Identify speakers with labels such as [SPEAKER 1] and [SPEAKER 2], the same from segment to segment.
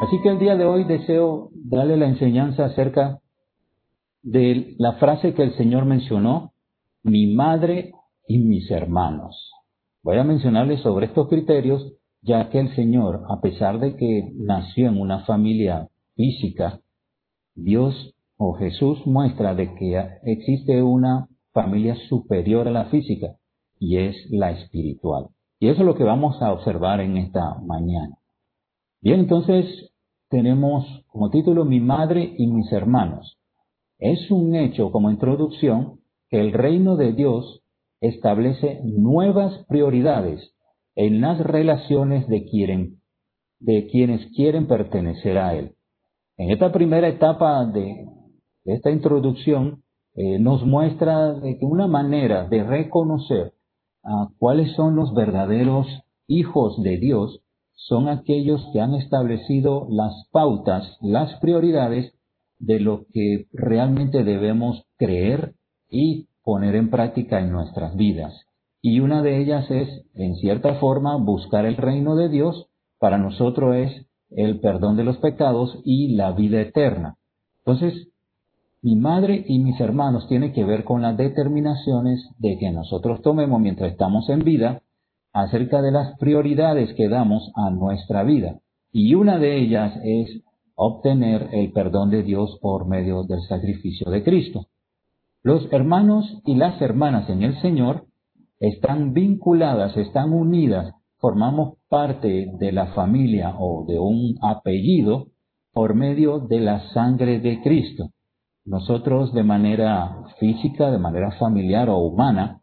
[SPEAKER 1] Así que el día de hoy deseo darle la enseñanza acerca de la frase que el Señor mencionó, mi madre y mis hermanos. Voy a mencionarles sobre estos criterios, ya que el Señor, a pesar de que nació en una familia física, Dios o Jesús muestra de que existe una familia superior a la física y es la espiritual. Y eso es lo que vamos a observar en esta mañana. Bien, entonces tenemos como título Mi madre y mis hermanos. Es un hecho como introducción que el reino de Dios establece nuevas prioridades en las relaciones de, de quienes quieren pertenecer a Él. En esta primera etapa de, esta introducción eh, nos muestra que una manera de reconocer a cuáles son los verdaderos hijos de Dios son aquellos que han establecido las pautas, las prioridades de lo que realmente debemos creer y poner en práctica en nuestras vidas. Y una de ellas es, en cierta forma, buscar el reino de Dios. Para nosotros es el perdón de los pecados y la vida eterna. Entonces, mi madre y mis hermanos tienen que ver con las determinaciones de que nosotros tomemos mientras estamos en vida acerca de las prioridades que damos a nuestra vida. Y una de ellas es obtener el perdón de Dios por medio del sacrificio de Cristo. Los hermanos y las hermanas en el Señor están vinculadas, están unidas, formamos parte de la familia o de un apellido por medio de la sangre de Cristo. Nosotros de manera física, de manera familiar o humana,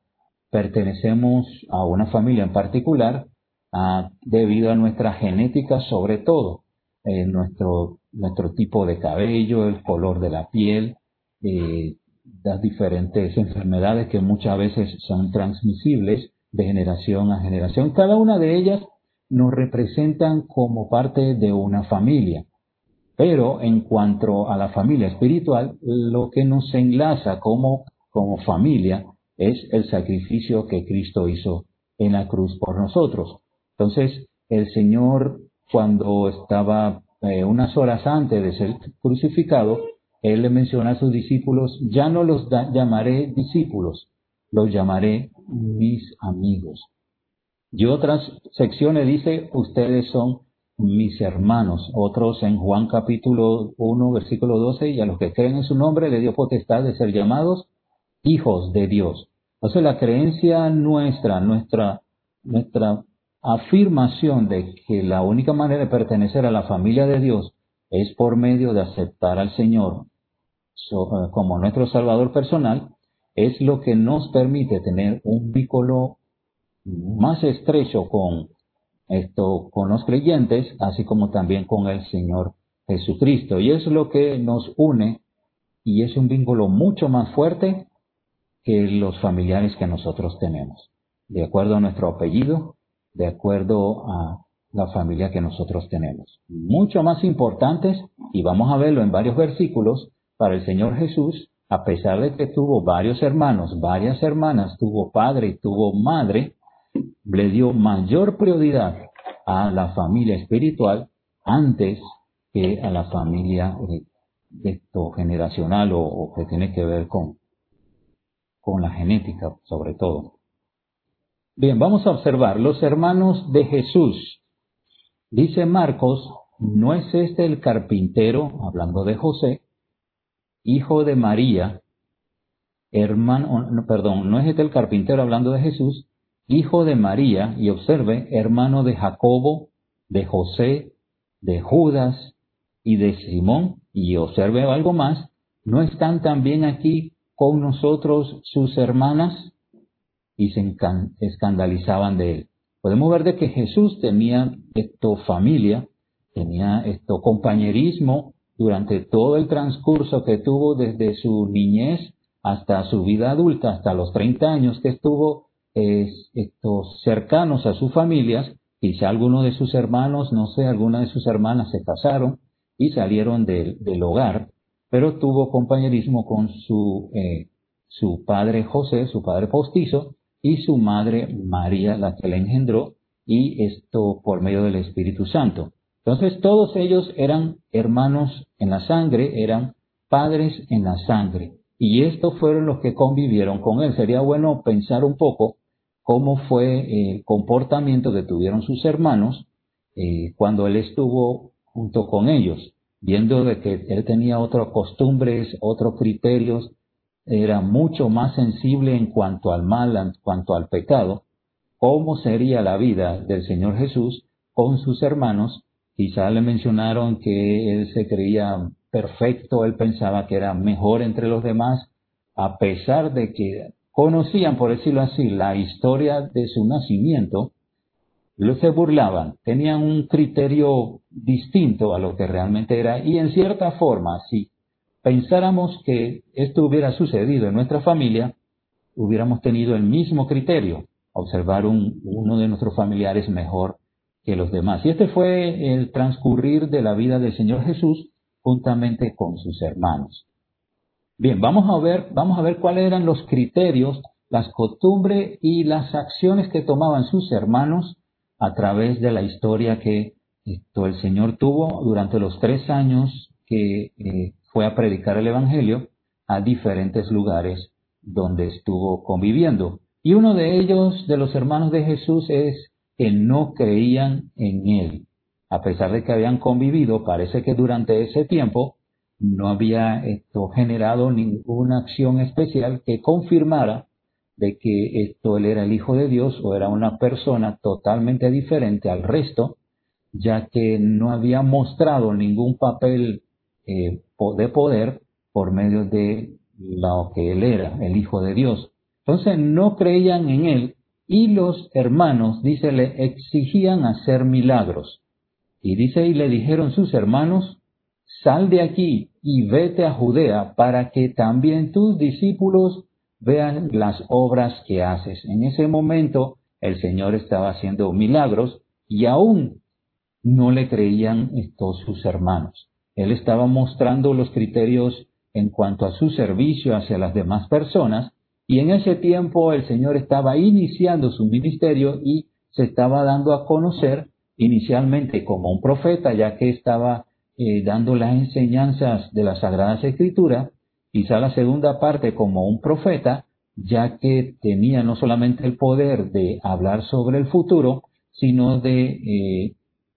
[SPEAKER 1] pertenecemos a una familia en particular ah, debido a nuestra genética sobre todo, eh, nuestro, nuestro tipo de cabello, el color de la piel, eh, las diferentes enfermedades que muchas veces son transmisibles de generación a generación. Cada una de ellas nos representan como parte de una familia. Pero en cuanto a la familia espiritual, lo que nos enlaza como, como familia es el sacrificio que Cristo hizo en la cruz por nosotros. Entonces, el Señor, cuando estaba eh, unas horas antes de ser crucificado, Él le menciona a sus discípulos, ya no los llamaré discípulos, los llamaré mis amigos. Y otras secciones dice, ustedes son mis hermanos. Otros en Juan capítulo 1, versículo 12, y a los que creen en su nombre le dio potestad de ser llamados hijos de Dios. Entonces la creencia nuestra, nuestra, nuestra afirmación de que la única manera de pertenecer a la familia de Dios es por medio de aceptar al Señor eh, como nuestro Salvador personal, es lo que nos permite tener un vínculo más estrecho con esto, con los creyentes, así como también con el Señor Jesucristo. Y es lo que nos une y es un vínculo mucho más fuerte que los familiares que nosotros tenemos, de acuerdo a nuestro apellido, de acuerdo a la familia que nosotros tenemos. Mucho más importantes, y vamos a verlo en varios versículos, para el Señor Jesús, a pesar de que tuvo varios hermanos, varias hermanas, tuvo padre y tuvo madre, le dio mayor prioridad a la familia espiritual antes que a la familia de, generacional o que tiene que ver con, con la genética sobre todo. Bien, vamos a observar los hermanos de Jesús. Dice Marcos, ¿no es este el carpintero, hablando de José, hijo de María, hermano, perdón, no es este el carpintero hablando de Jesús, hijo de María, y observe, hermano de Jacobo, de José, de Judas y de Simón, y observe algo más, ¿no están también aquí con nosotros sus hermanas y se escandalizaban de él. Podemos ver de que Jesús tenía esto familia, tenía esto compañerismo durante todo el transcurso que tuvo desde su niñez hasta su vida adulta, hasta los 30 años que estuvo cercanos a sus familias, quizá alguno de sus hermanos, no sé, alguna de sus hermanas se casaron y salieron del hogar pero tuvo compañerismo con su, eh, su padre José, su padre postizo, y su madre María, la que le engendró, y esto por medio del Espíritu Santo. Entonces todos ellos eran hermanos en la sangre, eran padres en la sangre. Y estos fueron los que convivieron con él. Sería bueno pensar un poco cómo fue el comportamiento que tuvieron sus hermanos eh, cuando él estuvo junto con ellos, viendo de que él tenía otras costumbres, otros criterios, era mucho más sensible en cuanto al mal, en cuanto al pecado, cómo sería la vida del Señor Jesús con sus hermanos. Quizá le mencionaron que él se creía perfecto, él pensaba que era mejor entre los demás, a pesar de que conocían, por decirlo así, la historia de su nacimiento, los se burlaban, tenían un criterio distinto a lo que realmente era y en cierta forma, si pensáramos que esto hubiera sucedido en nuestra familia, hubiéramos tenido el mismo criterio, observar un, uno de nuestros familiares mejor que los demás. Y este fue el transcurrir de la vida del Señor Jesús juntamente con sus hermanos. Bien, vamos a ver, vamos a ver cuáles eran los criterios, las costumbres y las acciones que tomaban sus hermanos a través de la historia que esto, el Señor tuvo durante los tres años que eh, fue a predicar el Evangelio a diferentes lugares donde estuvo conviviendo. Y uno de ellos, de los hermanos de Jesús, es que no creían en Él. A pesar de que habían convivido, parece que durante ese tiempo no había esto generado ninguna acción especial que confirmara de que esto él era el Hijo de Dios o era una persona totalmente diferente al resto, ya que no había mostrado ningún papel eh, de poder por medio de lo que él era, el Hijo de Dios. Entonces no creían en él y los hermanos, dice, le exigían hacer milagros. Y dice, y le dijeron sus hermanos, sal de aquí y vete a Judea para que también tus discípulos vean las obras que haces. En ese momento el Señor estaba haciendo milagros y aún no le creían estos sus hermanos. Él estaba mostrando los criterios en cuanto a su servicio hacia las demás personas y en ese tiempo el Señor estaba iniciando su ministerio y se estaba dando a conocer inicialmente como un profeta, ya que estaba eh, dando las enseñanzas de las Sagradas Escrituras, quizá la segunda parte como un profeta, ya que tenía no solamente el poder de hablar sobre el futuro, sino de, eh,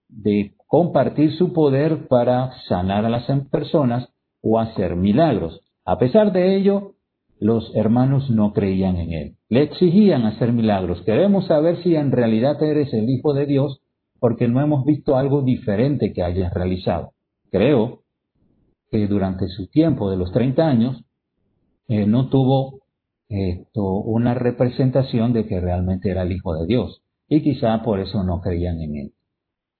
[SPEAKER 1] de compartir su poder para sanar a las personas o hacer milagros. A pesar de ello, los hermanos no creían en él. Le exigían hacer milagros. Queremos saber si en realidad eres el Hijo de Dios porque no hemos visto algo diferente que hayas realizado. Creo que durante su tiempo de los 30 años eh, no tuvo una representación de que realmente era el Hijo de Dios y quizá por eso no creían en él.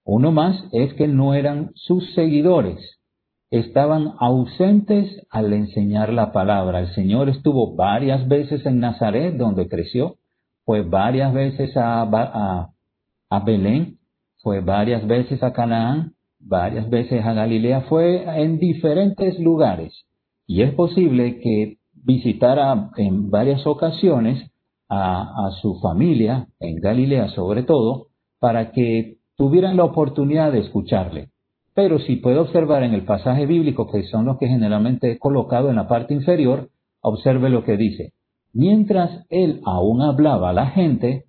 [SPEAKER 1] Uno más es que no eran sus seguidores, estaban ausentes al enseñar la palabra. El Señor estuvo varias veces en Nazaret, donde creció, fue varias veces a, a, a Belén, fue varias veces a Canaán, varias veces a Galilea, fue en diferentes lugares. Y es posible que visitara en varias ocasiones a, su familia, en Galilea sobre todo, para que tuvieran la oportunidad de escucharle. Pero si puede observar en el pasaje bíblico, que son los que generalmente he colocado en la parte inferior, observe lo que dice. Mientras él aún hablaba a la gente,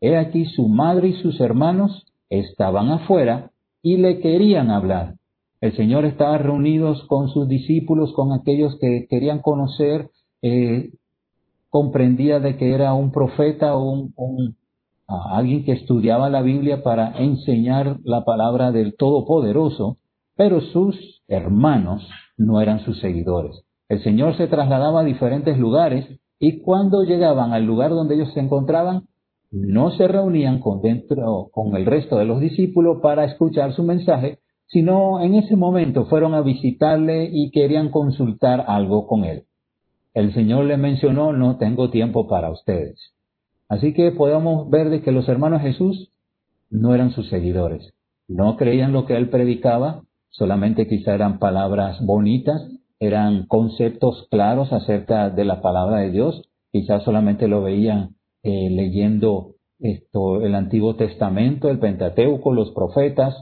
[SPEAKER 1] he aquí su madre y sus hermanos estaban afuera y le querían hablar. El Señor estaba reunidos con sus discípulos, con aquellos que querían conocer, eh, comprendía de que era un profeta o un, alguien que estudiaba la Biblia para enseñar la palabra del Todopoderoso, pero sus hermanos no eran sus seguidores. El Señor se trasladaba a diferentes lugares y cuando llegaban al lugar donde ellos se encontraban, no se reunían con, dentro, con el resto de los discípulos para escuchar su mensaje, sino en ese momento fueron a visitarle y querían consultar algo con él. El Señor le mencionó, no tengo tiempo para ustedes. Así que podemos ver de que los hermanos Jesús no eran sus seguidores, no creían lo que él predicaba, solamente quizá eran palabras bonitas, eran conceptos claros acerca de la palabra de Dios, quizás solamente lo veían eh, leyendo esto, el Antiguo Testamento, el Pentateuco, los profetas,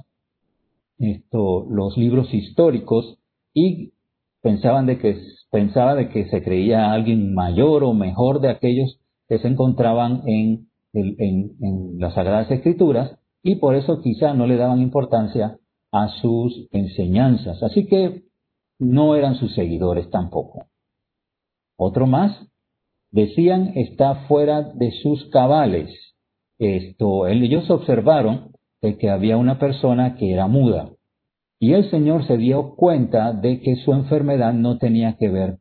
[SPEAKER 1] esto, los libros históricos y pensaban de que, pensaba de que se creía alguien mayor o mejor de aquellos que se encontraban en, en las Sagradas Escrituras y por eso quizá no le daban importancia a sus enseñanzas. Así que no eran sus seguidores tampoco. Otro más, decían está fuera de sus cabales. Esto, ellos observaron de que había una persona que era muda. Y el Señor se dio cuenta de que su enfermedad no tenía que ver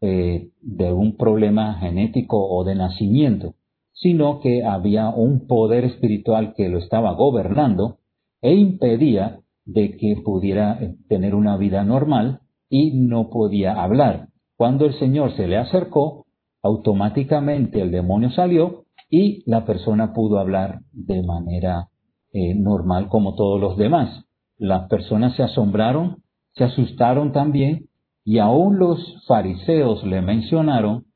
[SPEAKER 1] eh, de un problema genético o de nacimiento, sino que había un poder espiritual que lo estaba gobernando e impedía de que pudiera eh, tener una vida normal y no podía hablar. Cuando el Señor se le acercó, automáticamente el demonio salió y la persona pudo hablar de manera eh, normal como todos los demás. Las personas se asombraron, se asustaron también y aún los fariseos le mencionaron,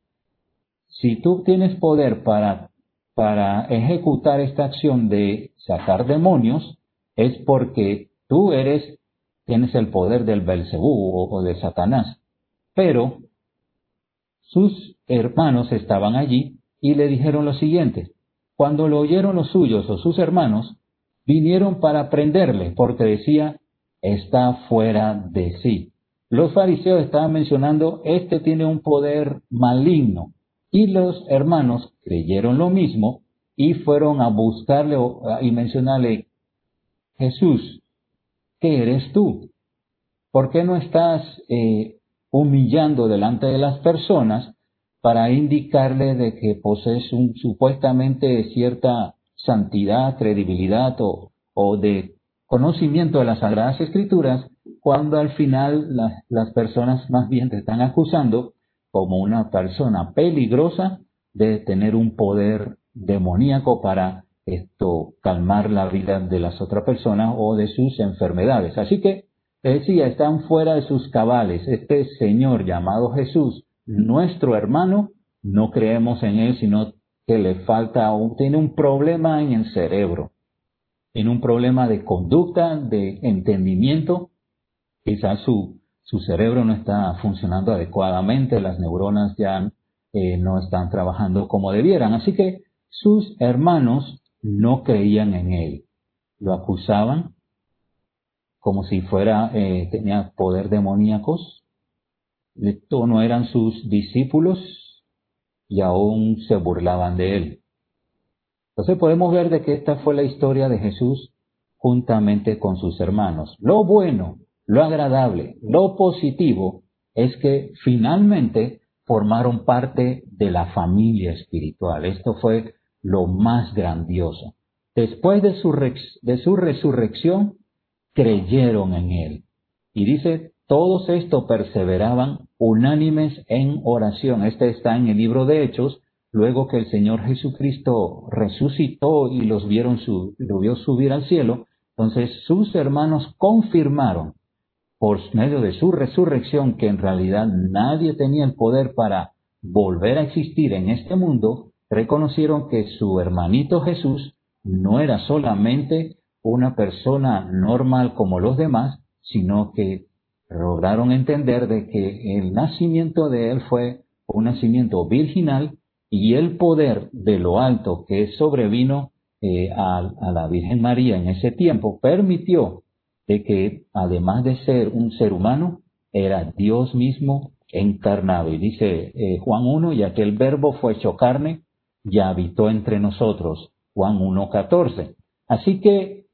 [SPEAKER 1] si tú tienes poder para, para ejecutar esta acción de sacar demonios, es porque tú eres, tienes el poder del Belcebú o de Satanás. Pero sus hermanos estaban allí y le dijeron lo siguiente. Cuando lo oyeron los suyos o sus hermanos, vinieron para prenderle porque decía, está fuera de sí. Los fariseos estaban mencionando, este tiene un poder maligno. Y los hermanos creyeron lo mismo y fueron a buscarle y mencionarle, Jesús, ¿qué eres tú? ¿Por qué no estás eh, humillando delante de las personas para indicarle de que posees un, supuestamente cierta santidad, credibilidad o, o, de conocimiento de las Sagradas Escrituras, cuando al final las personas más bien te están acusando como una persona peligrosa de tener un poder demoníaco para esto calmar la vida de las otras personas o de sus enfermedades. Así que decía, están fuera de sus cabales. Este Señor llamado Jesús, nuestro hermano, no creemos en Él, sino que le falta, tiene un problema en el cerebro, tiene un problema de conducta, de entendimiento. Quizás su, su cerebro no está funcionando adecuadamente, las neuronas ya eh, no están trabajando como debieran. Así que sus hermanos no creían en Él. Lo acusaban como si fuera, eh, tenía poder demoníacos. Esto no eran sus discípulos y aún se burlaban de él. Entonces podemos ver de que esta fue la historia de Jesús juntamente con sus hermanos. Lo bueno, lo agradable, lo positivo es que finalmente formaron parte de la familia espiritual. Esto fue lo más grandioso. Después de su, de su resurrección, creyeron en él. Y dice, todos estos perseveraban unánimes en oración. Este está en el libro de Hechos, luego que el Señor Jesucristo resucitó y los vieron su, vio subir al cielo. Entonces sus hermanos confirmaron por medio de su resurrección que en realidad nadie tenía el poder para volver a existir en este mundo, reconocieron que su hermanito Jesús no era solamente una persona normal como los demás, sino que lograron entender de que el nacimiento de él fue un nacimiento virginal y el poder de lo alto que sobrevino eh, a, la Virgen María en ese tiempo permitió de que además de ser un ser humano, era Dios mismo encarnado. Y dice eh, Juan 1, y aquel verbo fue hecho carne y habitó entre nosotros. Juan 1.14. Así que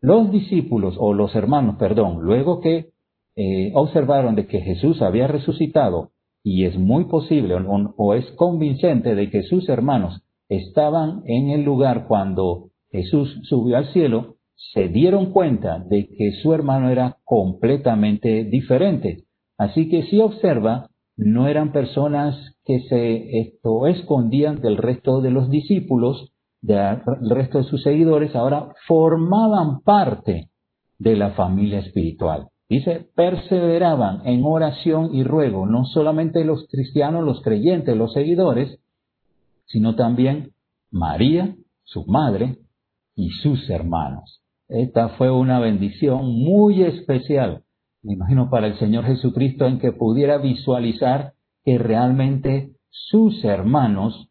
[SPEAKER 1] los discípulos, o los hermanos, perdón, luego que eh, observaron de que Jesús había resucitado, y es muy posible o, es convincente de que sus hermanos estaban en el lugar cuando Jesús subió al cielo, se dieron cuenta de que su hermano era completamente diferente. Así que si observa, no eran personas que se escondían del resto de los discípulos, del resto de sus seguidores ahora formaban parte de la familia espiritual. Dice, perseveraban en oración y ruego, no solamente los cristianos, los creyentes, los seguidores, sino también María, su madre, y sus hermanos. esta fue una bendición muy especial, me imagino para el Señor Jesucristo, en que pudiera visualizar que realmente sus hermanos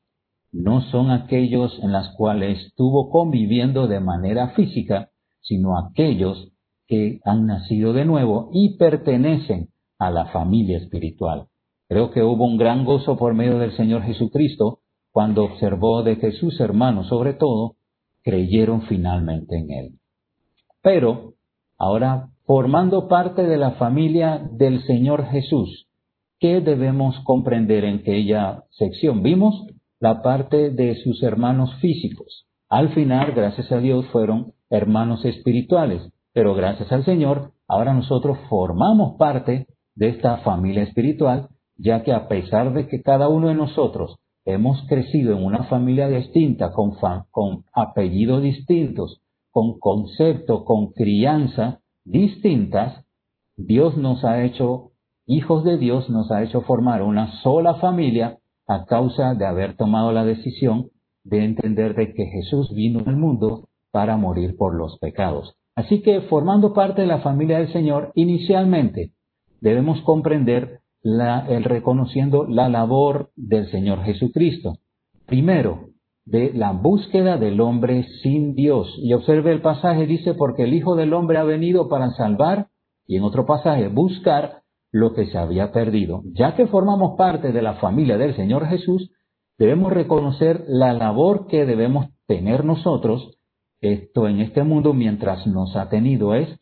[SPEAKER 1] no son aquellos en los cuales estuvo conviviendo de manera física, sino aquellos que han nacido de nuevo y pertenecen a la familia espiritual. Creo que hubo un gran gozo por medio del Señor Jesucristo cuando observó de que sus hermanos, sobre todo, creyeron finalmente en Él. Pero, ahora, formando parte de la familia del Señor Jesús, ¿qué debemos comprender en aquella sección? Vimos la parte de sus hermanos físicos. Al final, gracias a Dios, fueron hermanos espirituales, pero gracias al Señor, ahora nosotros formamos parte de esta familia espiritual, ya que a pesar de que cada uno de nosotros hemos crecido en una familia distinta, con, con apellidos distintos, con concepto, con crianza distintas, Dios nos ha hecho, hijos de Dios, nos ha hecho formar una sola familia a causa de haber tomado la decisión de entender de que Jesús vino al mundo para morir por los pecados. Así que formando parte de la familia del Señor, inicialmente debemos comprender la, el reconociendo la labor del Señor Jesucristo. Primero, de la búsqueda del hombre sin Dios. Y observe el pasaje, dice, porque el Hijo del Hombre ha venido para salvar, y en otro pasaje, buscar lo que se había perdido. Ya que formamos parte de la familia del Señor Jesús, debemos reconocer la labor que debemos tener nosotros esto en este mundo mientras nos ha tenido es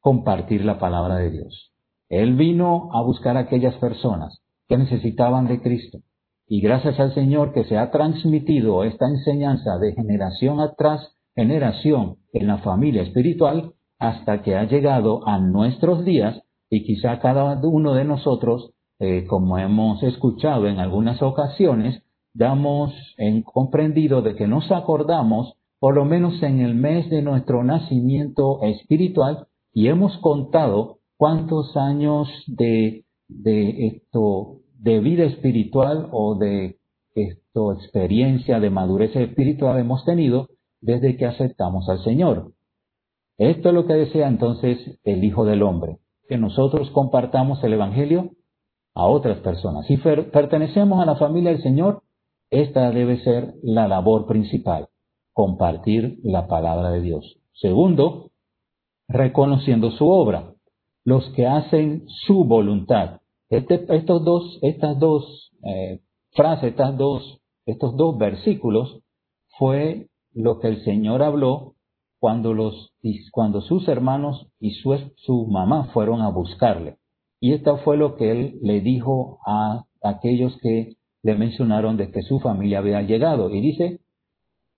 [SPEAKER 1] compartir la palabra de Dios. Él vino a buscar a aquellas personas que necesitaban de Cristo. Y gracias al Señor que se ha transmitido esta enseñanza de generación atrás generación en la familia espiritual hasta que ha llegado a nuestros días y quizá cada uno de nosotros, eh, como hemos escuchado en algunas ocasiones, damos en comprendido de que nos acordamos por lo menos en el mes de nuestro nacimiento espiritual y hemos contado cuántos años de, de esto, de vida espiritual o de esto, experiencia de madurez espiritual hemos tenido desde que aceptamos al Señor. Esto es lo que desea entonces el Hijo del Hombre, que nosotros compartamos el Evangelio a otras personas. Si pertenecemos a la familia del Señor, esta debe ser la labor principal compartir la palabra de Dios. Segundo, reconociendo su obra, los que hacen su voluntad. Este, estos dos, estas dos eh, frases, estas dos, estos dos versículos fue lo que el Señor habló cuando, sus hermanos y su, su mamá fueron a buscarle. Y esto fue lo que él le dijo a aquellos que le mencionaron de que su familia había llegado. Y dice,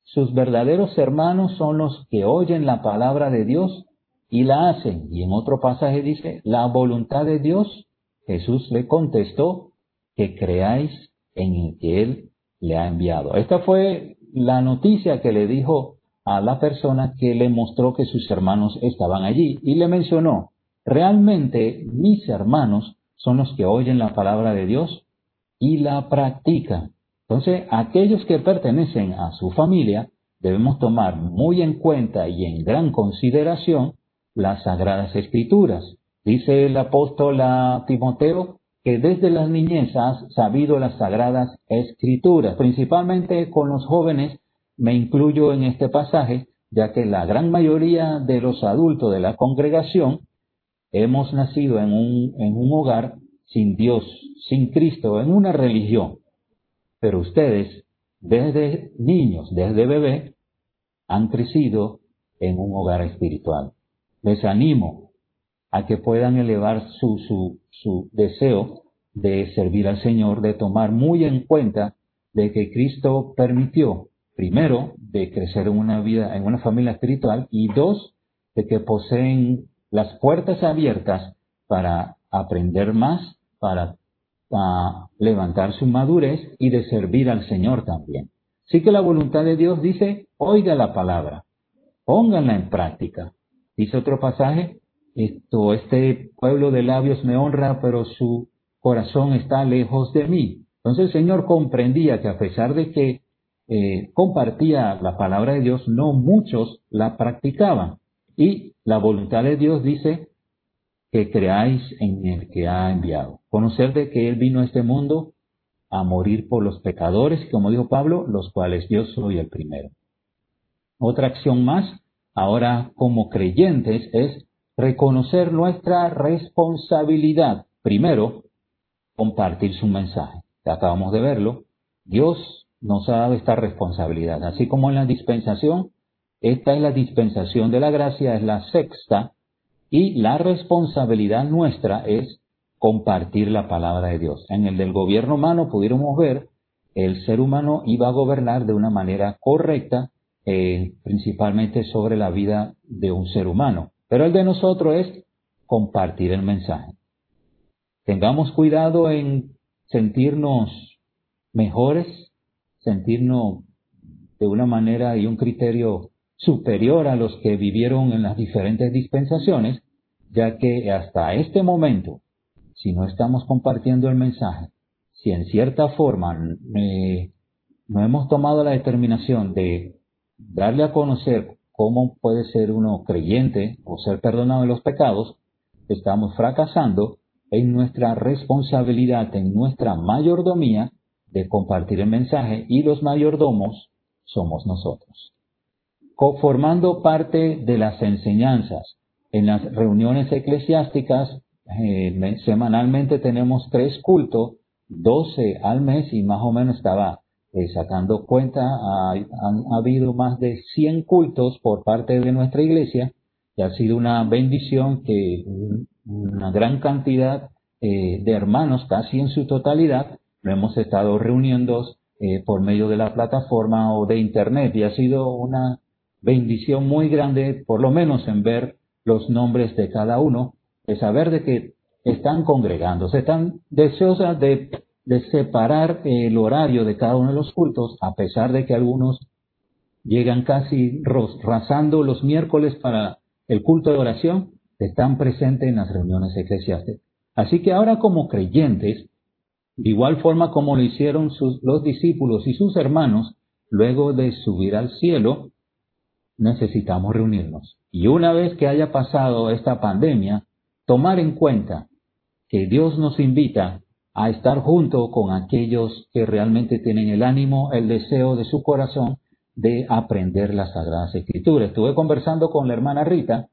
[SPEAKER 1] sus verdaderos hermanos son los que oyen la palabra de Dios y la hacen. Y en otro pasaje dice, la voluntad de Dios, Jesús le contestó, que creáis en el que Él le ha enviado. Esta fue la noticia que le dijo a la persona que le mostró que sus hermanos estaban allí y le mencionó, realmente mis hermanos son los que oyen la palabra de Dios y la practican. Entonces, aquellos que pertenecen a su familia debemos tomar muy en cuenta y en gran consideración las sagradas escrituras. Dice el apóstol a Timoteo que desde las niñez has sabido las sagradas escrituras, principalmente con los jóvenes, me incluyo en este pasaje, ya que la gran mayoría de los adultos de la congregación hemos nacido en un, en un hogar sin Dios, sin Cristo, en una religión. Pero ustedes, desde niños, desde bebé, han crecido en un hogar espiritual. Les animo a que puedan elevar su, su, su deseo de servir al Señor, de tomar muy en cuenta de que Cristo permitió, primero, de crecer en una vida, en una familia espiritual, y dos, de que poseen las puertas abiertas para aprender más, para a levantar su madurez y de servir al Señor también. Sí que la voluntad de Dios dice, oiga la palabra, pónganla en práctica. Dice otro pasaje, esto, este pueblo de labios me honra, pero su corazón está lejos de mí. Entonces el Señor comprendía que a pesar de que eh, compartía la palabra de Dios, no muchos la practicaban. Y la voluntad de Dios dice que creáis en el que ha enviado. Conocer de que Él vino a este mundo a morir por los pecadores, como dijo Pablo, los cuales yo soy el primero. Otra acción más, ahora como creyentes, es reconocer nuestra responsabilidad. Primero, compartir su mensaje. Acabamos de verlo. Dios nos ha dado esta responsabilidad. Así como en la dispensación, esta es la dispensación de la gracia, es la sexta, y la responsabilidad nuestra es compartir la palabra de Dios. En el del gobierno humano pudiéramos ver, el ser humano iba a gobernar de una manera correcta, eh, principalmente sobre la vida de un ser humano. Pero el de nosotros es compartir el mensaje. Tengamos cuidado en sentirnos mejores, sentirnos de una manera y un criterio superior a los que vivieron en las diferentes dispensaciones, ya que hasta este momento si no estamos compartiendo el mensaje, si en cierta forma no hemos tomado la determinación de darle a conocer cómo puede ser uno creyente o ser perdonado de los pecados, estamos fracasando en nuestra responsabilidad, en nuestra mayordomía de compartir el mensaje y los mayordomos somos nosotros. Formando parte de las enseñanzas en las reuniones eclesiásticas eh, semanalmente tenemos tres cultos, 12 al mes y más o menos estaba eh, sacando cuenta, han habido más de 100 cultos por parte de nuestra iglesia y ha sido una bendición que una gran cantidad eh, de hermanos, casi en su totalidad, lo hemos estado reuniendo por medio de la plataforma o de internet y ha sido una bendición muy grande, por lo menos en ver los nombres de cada uno de saber de que están congregándose, están deseosas de, separar el horario de cada uno de los cultos, a pesar de que algunos llegan casi rasando los miércoles para el culto de oración, están presentes en las reuniones eclesiásticas. Así que ahora como creyentes, de igual forma como lo hicieron sus, los discípulos y sus hermanos, luego de subir al cielo, necesitamos reunirnos. Y una vez que haya pasado esta pandemia, tomar en cuenta que Dios nos invita a estar junto con aquellos que realmente tienen el ánimo, el deseo de su corazón de aprender las Sagradas Escrituras. Estuve conversando con la hermana Rita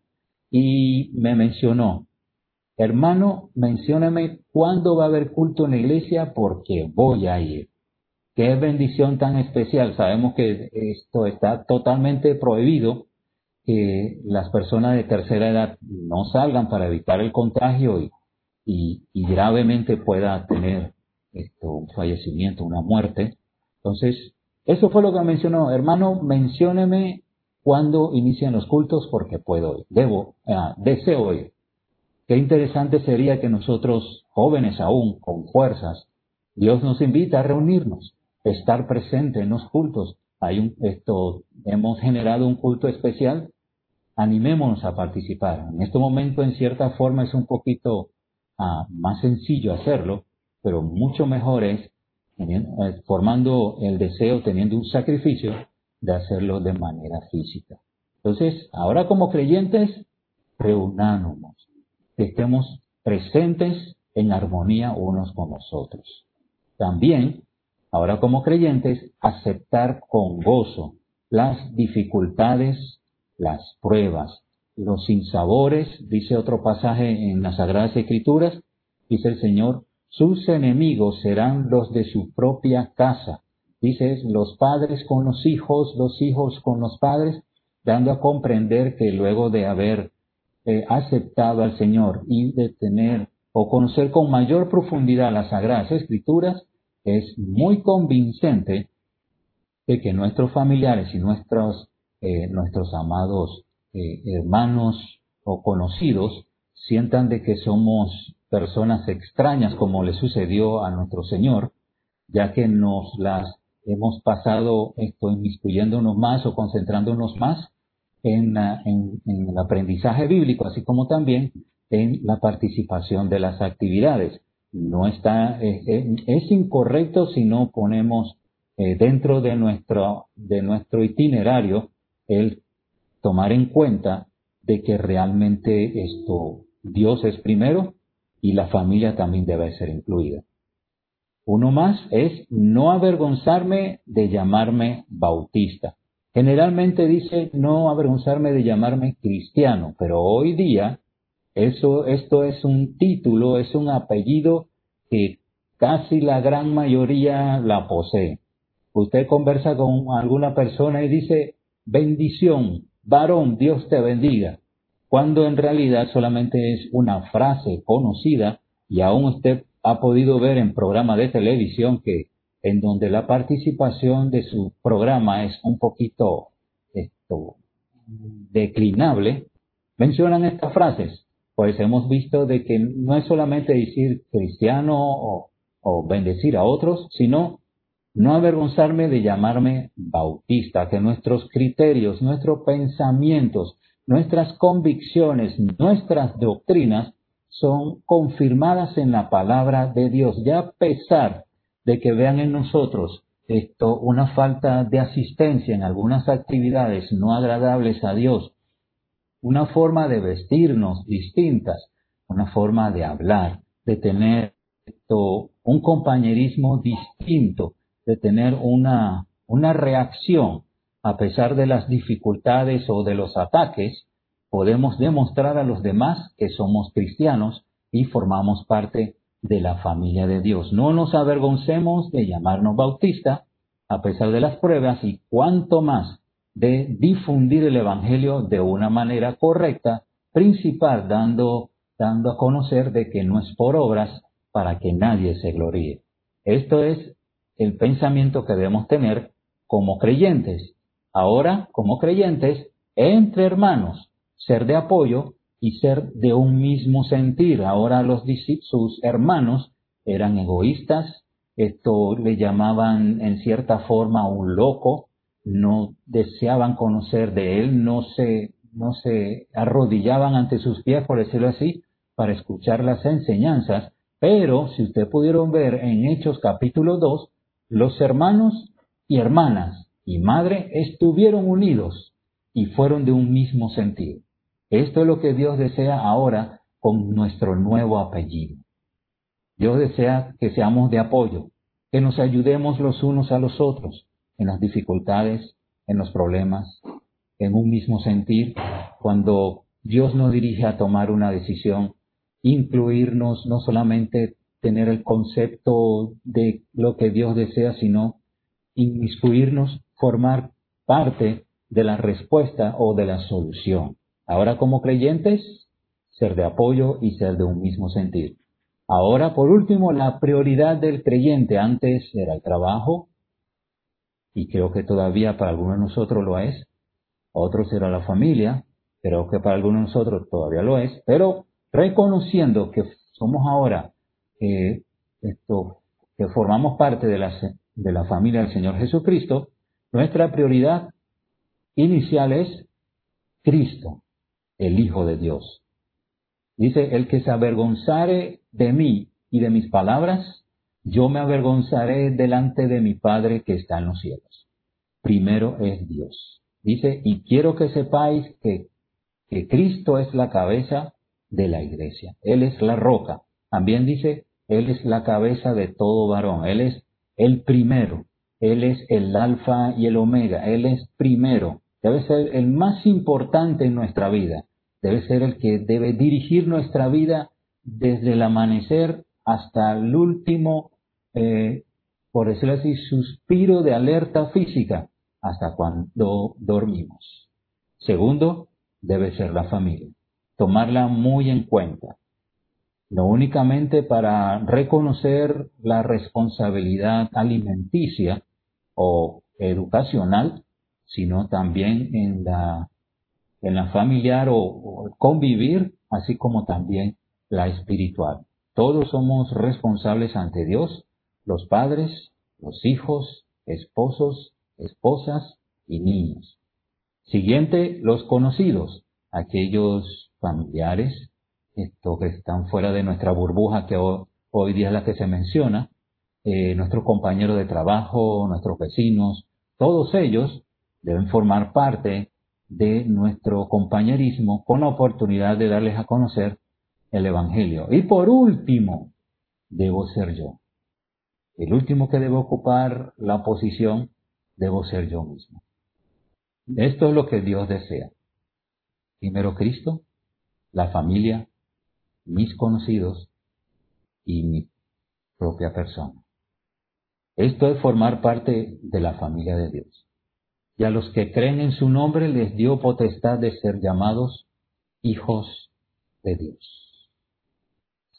[SPEAKER 1] y me mencionó, hermano, mencióname cuándo va a haber culto en la iglesia porque voy a ir. Qué bendición tan especial. Sabemos que esto está totalmente prohibido que las personas de tercera edad no salgan para evitar el contagio y, y, gravemente pueda tener esto, un fallecimiento, una muerte. Entonces, eso fue lo que mencionó. Hermano, mencióneme cuándo inician los cultos porque puedo ir, debo, ah, deseo ir. Qué interesante sería que nosotros, jóvenes aún, con fuerzas, Dios nos invita a reunirnos, estar presente en los cultos, hay un, esto, hemos generado un culto especial, animémonos a participar. En este momento, en cierta forma, es un poquito ah, más sencillo hacerlo, pero mucho mejor es formando el deseo, teniendo un sacrificio de hacerlo de manera física. Entonces, ahora como creyentes, reunámonos, que estemos presentes en armonía unos con nosotros. También Ahora como creyentes, aceptar con gozo las dificultades, las pruebas, los sinsabores, dice otro pasaje en las Sagradas Escrituras, dice el Señor, sus enemigos serán los de su propia casa. Dice, los padres con los hijos, los hijos con los padres, dando a comprender que luego de haber eh, aceptado al Señor y de tener o conocer con mayor profundidad las Sagradas Escrituras, es muy convincente de que nuestros familiares y nuestros, eh, nuestros amados eh, hermanos o conocidos sientan de que somos personas extrañas como le sucedió a nuestro Señor, ya que nos las hemos pasado esto inmiscuyéndonos más o concentrándonos más en, en, en el aprendizaje bíblico, así como también en la participación de las actividades no está, es, incorrecto si no ponemos eh, dentro de nuestro, de nuestro itinerario el tomar en cuenta de que realmente esto, Dios es primero y la familia también debe ser incluida. Uno más es no avergonzarme de llamarme bautista. Generalmente dice no avergonzarme de llamarme cristiano, pero hoy día eso, esto es un título, es un apellido que casi la gran mayoría la posee. Usted conversa con alguna persona y dice bendición, varón, Dios te bendiga, cuando en realidad solamente es una frase conocida y aún usted ha podido ver en programas de televisión que en donde la participación de su programa es un poquito esto, declinable, mencionan estas frases. Pues hemos visto de que no es solamente decir cristiano o, o bendecir a otros, sino no avergonzarme de llamarme bautista, que nuestros criterios, nuestros pensamientos, nuestras convicciones, nuestras doctrinas son confirmadas en la palabra de Dios, ya a pesar de que vean en nosotros esto una falta de asistencia en algunas actividades no agradables a Dios, una forma de vestirnos distintas, una forma de hablar, de tener esto, un compañerismo distinto, de tener una, una reacción. A pesar de las dificultades o de los ataques, podemos demostrar a los demás que somos cristianos y formamos parte de la familia de Dios. No nos avergoncemos de llamarnos bautista a pesar de las pruebas y cuanto más de difundir el Evangelio de una manera correcta, principal dando, dando a conocer de que no es por obras para que nadie se gloríe. Esto es el pensamiento que debemos tener como creyentes. Ahora, como creyentes, entre hermanos, ser de apoyo y ser de un mismo sentir. Ahora los sus hermanos eran egoístas, esto le llamaban en cierta forma un loco, no deseaban conocer de él, no se, no se arrodillaban ante sus pies, por decirlo así, para escuchar las enseñanzas, pero si usted pudieron ver en Hechos capítulo 2, los hermanos y hermanas y madre estuvieron unidos y fueron de un mismo sentido. Esto es lo que Dios desea ahora con nuestro nuevo apellido. Dios desea que seamos de apoyo, que nos ayudemos los unos a los otros en las dificultades, en los problemas, en un mismo sentir. Cuando Dios nos dirige a tomar una decisión, incluirnos, no solamente tener el concepto de lo que Dios desea, sino inmiscuirnos, formar parte de la respuesta o de la solución. Ahora como creyentes, ser de apoyo y ser de un mismo sentir. Ahora, por último, la prioridad del creyente antes era el trabajo, y creo que todavía para algunos de nosotros lo es. Otros era la familia, creo que para algunos de nosotros todavía lo es, pero reconociendo que somos ahora, que formamos parte de la, de la familia del Señor Jesucristo, nuestra prioridad inicial es Cristo el Hijo de Dios. Dice, el que se avergonzare de mí y de mis palabras, yo me avergonzaré delante de mi Padre que está en los cielos. Primero es Dios. Dice, y quiero que sepáis que, que Cristo es la cabeza de la iglesia. Él es la roca. También dice, Él es la cabeza de todo varón. Él es el primero. Él es el alfa y el omega. Él es primero. Debe ser el más importante en nuestra vida debe ser el que debe dirigir nuestra vida desde el amanecer hasta el último, eh, por decirlo así, suspiro de alerta física hasta cuando dormimos. Segundo, debe ser la familia. Tomarla muy en cuenta. No únicamente para reconocer la responsabilidad alimenticia o educacional, sino también en la en la familiar o, convivir, así como también la espiritual. Todos somos responsables ante Dios, los padres, los hijos, esposos, esposas y niños. Siguiente, los conocidos, aquellos familiares estos que están fuera de nuestra burbuja que hoy, día es la que se menciona, eh, nuestros compañeros de trabajo, nuestros vecinos, todos ellos deben formar parte de nuestro compañerismo con la oportunidad de darles a conocer el Evangelio. Y por último, debo ser yo. El último que debe ocupar la posición debo ser yo mismo. Esto es lo que Dios desea. Primero Cristo, la familia, mis conocidos y mi propia persona. Esto es formar parte de la familia de Dios. Y a los que creen en su nombre les dio potestad de ser llamados hijos de Dios.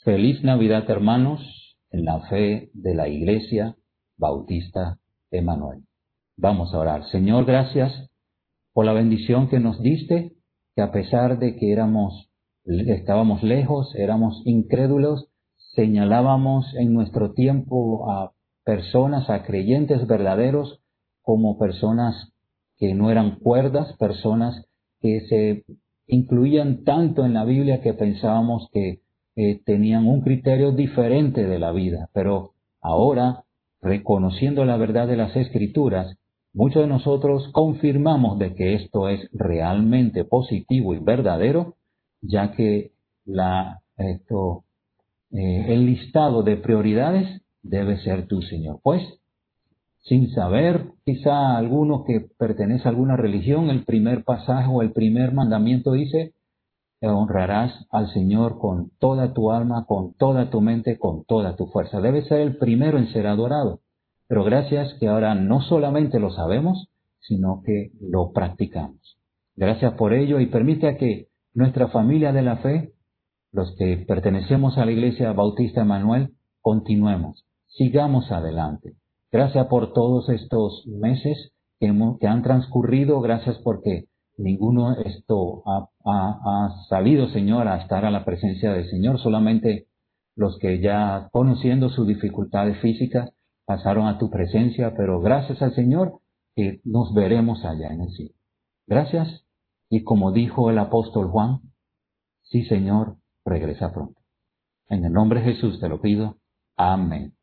[SPEAKER 1] Feliz Navidad, hermanos, en la fe de la Iglesia Bautista Emanuel. Vamos a orar. Señor, gracias por la bendición que nos diste, que a pesar de que éramos, estábamos lejos, éramos incrédulos, señalábamos en nuestro tiempo a personas, a creyentes verdaderos, como personas que no eran cuerdas, personas que se incluían tanto en la Biblia que pensábamos que eh, tenían un criterio diferente de la vida. Pero ahora, reconociendo la verdad de las escrituras, muchos de nosotros confirmamos de que esto es realmente positivo y verdadero, ya que la, esto, eh, el listado de prioridades debe ser tu Señor. Pues, sin saber, quizá alguno que pertenece a alguna religión, el primer pasaje o el primer mandamiento dice, honrarás al Señor con toda tu alma, con toda tu mente, con toda tu fuerza. Debe ser el primero en ser adorado. Pero gracias que ahora no solamente lo sabemos, sino que lo practicamos. Gracias por ello y permite que nuestra familia de la fe, los que pertenecemos a la Iglesia Bautista Emanuel, continuemos sigamos adelante. Gracias por todos estos meses que, que han transcurrido, gracias porque ninguno esto ha, ha, salido, Señor, a estar a la presencia del Señor, solamente los que ya conociendo sus dificultades físicas pasaron a tu presencia, pero gracias al Señor que nos veremos allá en el cielo. Gracias y como dijo el apóstol Juan, sí Señor, regresa pronto. En el nombre de Jesús te lo pido. Amén.